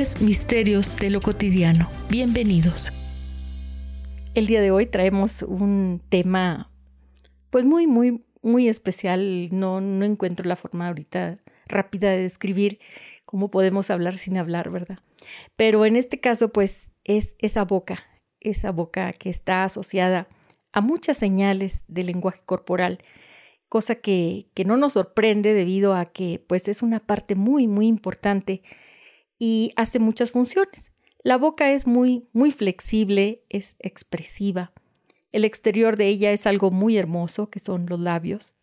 Misterios de lo Cotidiano. Bienvenidos. El día de hoy traemos un tema pues muy, muy, muy especial. No, no encuentro la forma ahorita rápida de describir cómo podemos hablar sin hablar, ¿verdad? Pero en este caso pues es esa boca, esa boca que está asociada a muchas señales del lenguaje corporal, cosa que, que no nos sorprende debido a que pues es una parte muy, muy importante y hace muchas funciones. La boca es muy, muy flexible, es expresiva. El exterior de ella es algo muy hermoso, que son los labios.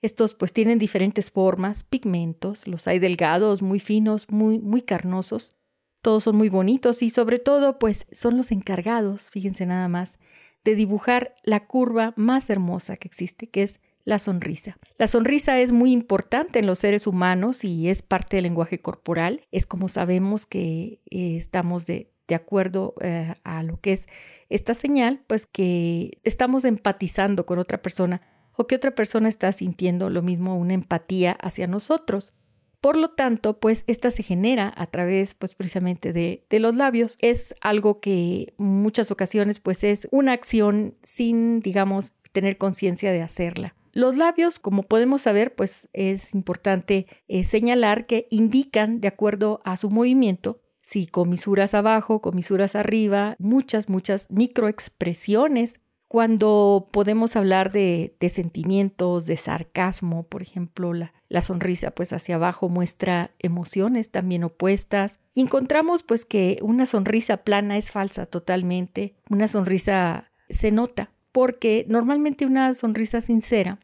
Estos pues tienen diferentes formas, pigmentos, los hay delgados, muy finos, muy, muy carnosos. Todos son muy bonitos y sobre todo pues son los encargados, fíjense nada más, de dibujar la curva más hermosa que existe, que es la sonrisa. La sonrisa es muy importante en los seres humanos y es parte del lenguaje corporal. Es como sabemos que eh, estamos de, acuerdo eh, a lo que es esta señal, pues que estamos empatizando con otra persona o que otra persona está sintiendo lo mismo, una empatía hacia nosotros. Por lo tanto, pues esta se genera a través, pues precisamente de, de, los labios. Es algo que muchas ocasiones, pues es una acción sin, digamos, tener conciencia de hacerla. Los labios, como podemos saber, pues es importante eh, señalar que indican, de acuerdo a su movimiento, si comisuras abajo, comisuras arriba, muchas, muchas microexpresiones. Cuando podemos hablar de, sentimientos, de sarcasmo, por ejemplo, la, la, sonrisa pues hacia abajo muestra emociones también opuestas. Y encontramos pues que una sonrisa plana es falsa totalmente. Una sonrisa se nota porque normalmente una sonrisa sincera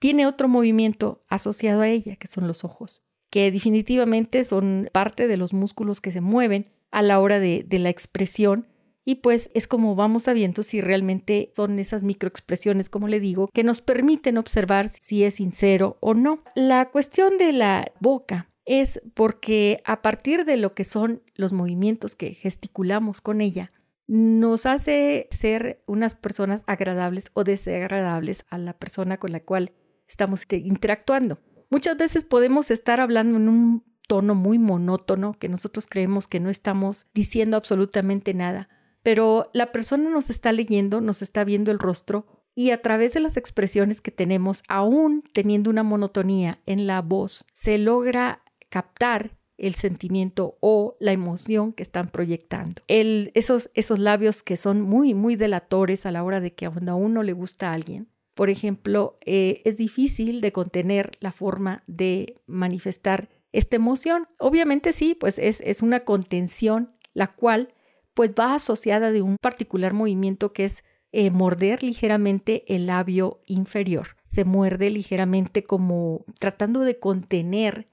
tiene otro movimiento asociado a ella, que son los ojos, que definitivamente son parte de los músculos que se mueven a la hora de, la expresión y pues es como vamos sabiendo si realmente son esas microexpresiones, como le digo, que nos permiten observar si es sincero o no. La cuestión de la boca es porque a partir de lo que son los movimientos que gesticulamos con ella, nos hace ser unas personas agradables o desagradables a la persona con la cual estamos interactuando. Muchas veces podemos estar hablando en un tono muy monótono que nosotros creemos que no estamos diciendo absolutamente nada, pero la persona nos está leyendo, nos está viendo el rostro y a través de las expresiones que tenemos, aún teniendo una monotonía en la voz, se logra captar el sentimiento o la emoción que están proyectando. Esos, esos labios que son muy, muy delatores a la hora de que cuando a uno le gusta a alguien, por ejemplo, eh, es difícil de contener la forma de manifestar esta emoción. Obviamente sí, pues es, es una contención, la cual pues va asociada de un particular movimiento que es eh, morder ligeramente el labio inferior. Se muerde ligeramente como tratando de contener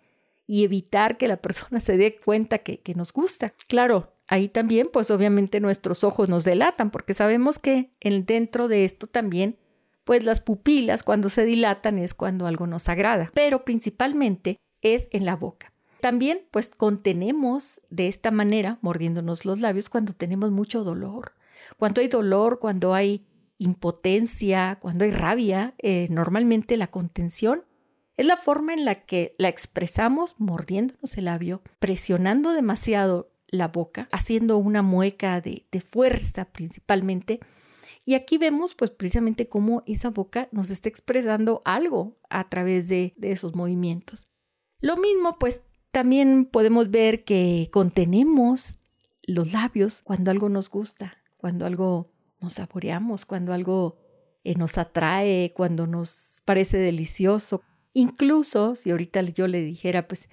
y evitar que la persona se dé cuenta que, que nos gusta. Claro, ahí también, pues obviamente nuestros ojos nos delatan, porque sabemos que en, dentro de esto también, pues las pupilas cuando se dilatan es cuando algo nos agrada, pero principalmente es en la boca. También, pues contenemos de esta manera, mordiéndonos los labios, cuando tenemos mucho dolor. Cuando hay dolor, cuando hay impotencia, cuando hay rabia, eh, normalmente la contención es la forma en la que la expresamos mordiéndonos el labio, presionando demasiado la boca, haciendo una mueca de, fuerza principalmente. Y aquí vemos pues precisamente cómo esa boca nos está expresando algo a través de, de esos movimientos. Lo mismo pues también podemos ver que contenemos los labios cuando algo nos gusta, cuando algo nos saboreamos, cuando algo eh, nos atrae, cuando nos parece delicioso, Incluso si ahorita yo le dijera, pues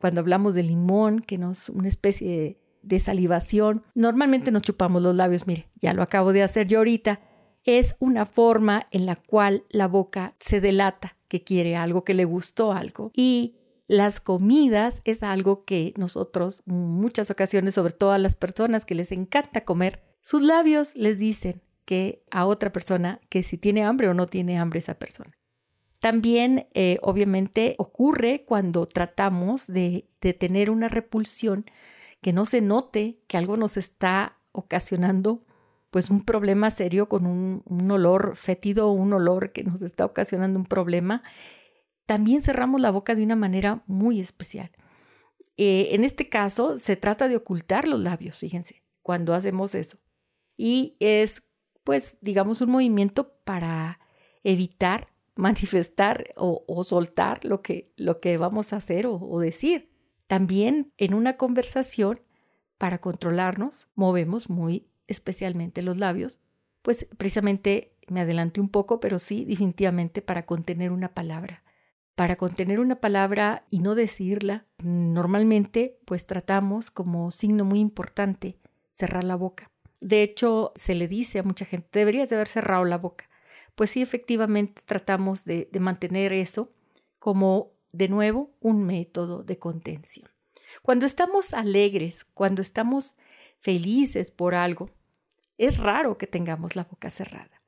cuando hablamos de limón, que nos una especie de, salivación, normalmente nos chupamos los labios, mire, ya lo acabo de hacer yo ahorita, es una forma en la cual la boca se delata que quiere algo, que le gustó algo. Y las comidas es algo que nosotros, muchas ocasiones, sobre todo a las personas que les encanta comer, sus labios les dicen que a otra persona que si tiene hambre o no tiene hambre esa persona. También, eh, obviamente, ocurre cuando tratamos de, de tener una repulsión que no se note que algo nos está ocasionando pues un problema serio con un, un olor fétido o un olor que nos está ocasionando un problema también cerramos la boca de una manera muy especial. Eh, en este caso, se trata de ocultar los labios, fíjense, cuando hacemos eso. Y es, pues, digamos, un movimiento para evitar manifestar o, soltar lo que, lo que vamos a hacer o, o decir. También en una conversación, para controlarnos, movemos muy especialmente los labios, pues precisamente me adelanté un poco, pero sí, definitivamente para contener una palabra para contener una palabra y no decirla, normalmente pues tratamos como signo muy importante cerrar la boca. De hecho, se le dice a mucha gente, deberías de haber cerrado la boca. Pues sí, efectivamente tratamos de, de mantener eso como, de nuevo, un método de contención. Cuando estamos alegres, cuando estamos felices por algo, es raro que tengamos la boca cerrada.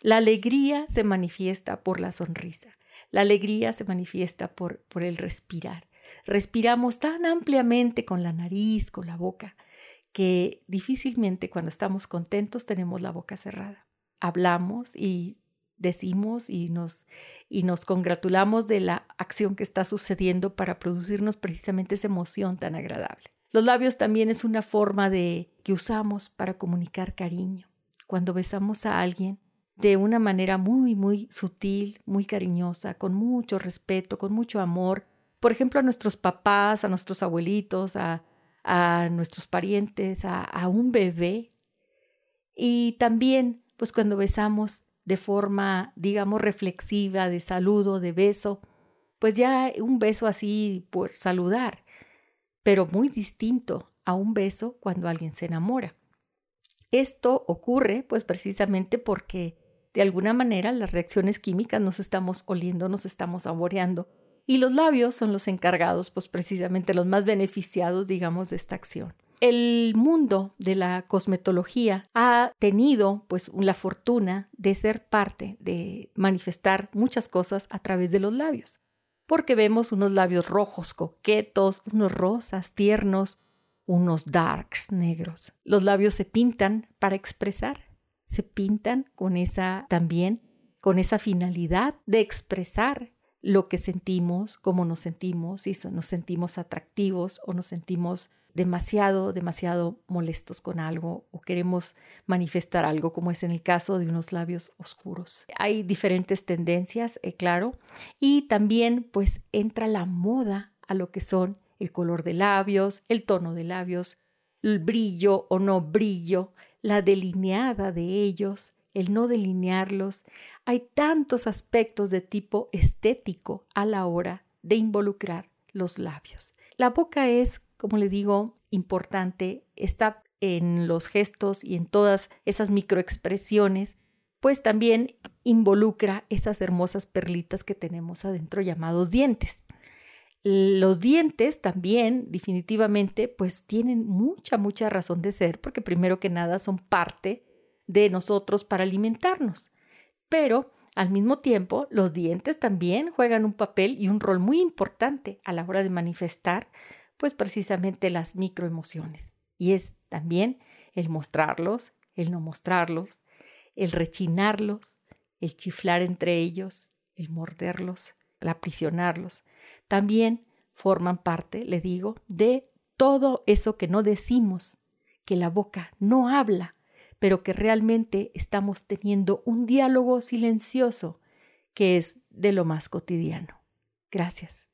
La alegría se manifiesta por la sonrisa. La alegría se manifiesta por, por el respirar. Respiramos tan ampliamente con la nariz, con la boca, que difícilmente cuando estamos contentos tenemos la boca cerrada. Hablamos y decimos y nos, y nos congratulamos de la acción que está sucediendo para producirnos precisamente esa emoción tan agradable. Los labios también es una forma de que usamos para comunicar cariño. Cuando besamos a alguien, de una manera muy, muy sutil, muy cariñosa, con mucho respeto, con mucho amor. Por ejemplo, a nuestros papás, a nuestros abuelitos, a, a nuestros parientes, a, a un bebé. Y también, pues cuando besamos de forma, digamos, reflexiva, de saludo, de beso, pues ya un beso así por saludar, pero muy distinto a un beso cuando alguien se enamora. Esto ocurre pues precisamente porque de alguna manera las reacciones químicas nos estamos oliendo, nos estamos saboreando. Y los labios son los encargados, pues precisamente los más beneficiados, digamos, de esta acción. El mundo de la cosmetología ha tenido pues la fortuna de ser parte, de manifestar muchas cosas a través de los labios. Porque vemos unos labios rojos, coquetos, unos rosas, tiernos, unos darks, negros. Los labios se pintan para expresar se pintan con esa también, con esa finalidad de expresar lo que sentimos, cómo nos sentimos, si nos sentimos atractivos o nos sentimos demasiado, demasiado molestos con algo o queremos manifestar algo, como es en el caso de unos labios oscuros. Hay diferentes tendencias, eh, claro, y también pues entra la moda a lo que son el color de labios, el tono de labios, el brillo o no brillo, la delineada de ellos, el no delinearlos. Hay tantos aspectos de tipo estético a la hora de involucrar los labios. La boca es, como le digo, importante, está en los gestos y en todas esas microexpresiones, pues también involucra esas hermosas perlitas que tenemos adentro llamados dientes. Los dientes también definitivamente pues tienen mucha, mucha razón de ser porque primero que nada son parte de nosotros para alimentarnos. Pero al mismo tiempo los dientes también juegan un papel y un rol muy importante a la hora de manifestar pues precisamente las microemociones. Y es también el mostrarlos, el no mostrarlos, el rechinarlos, el chiflar entre ellos, el morderlos, el aprisionarlos también forman parte, le digo, de todo eso que no decimos, que la boca no habla, pero que realmente estamos teniendo un diálogo silencioso que es de lo más cotidiano. Gracias.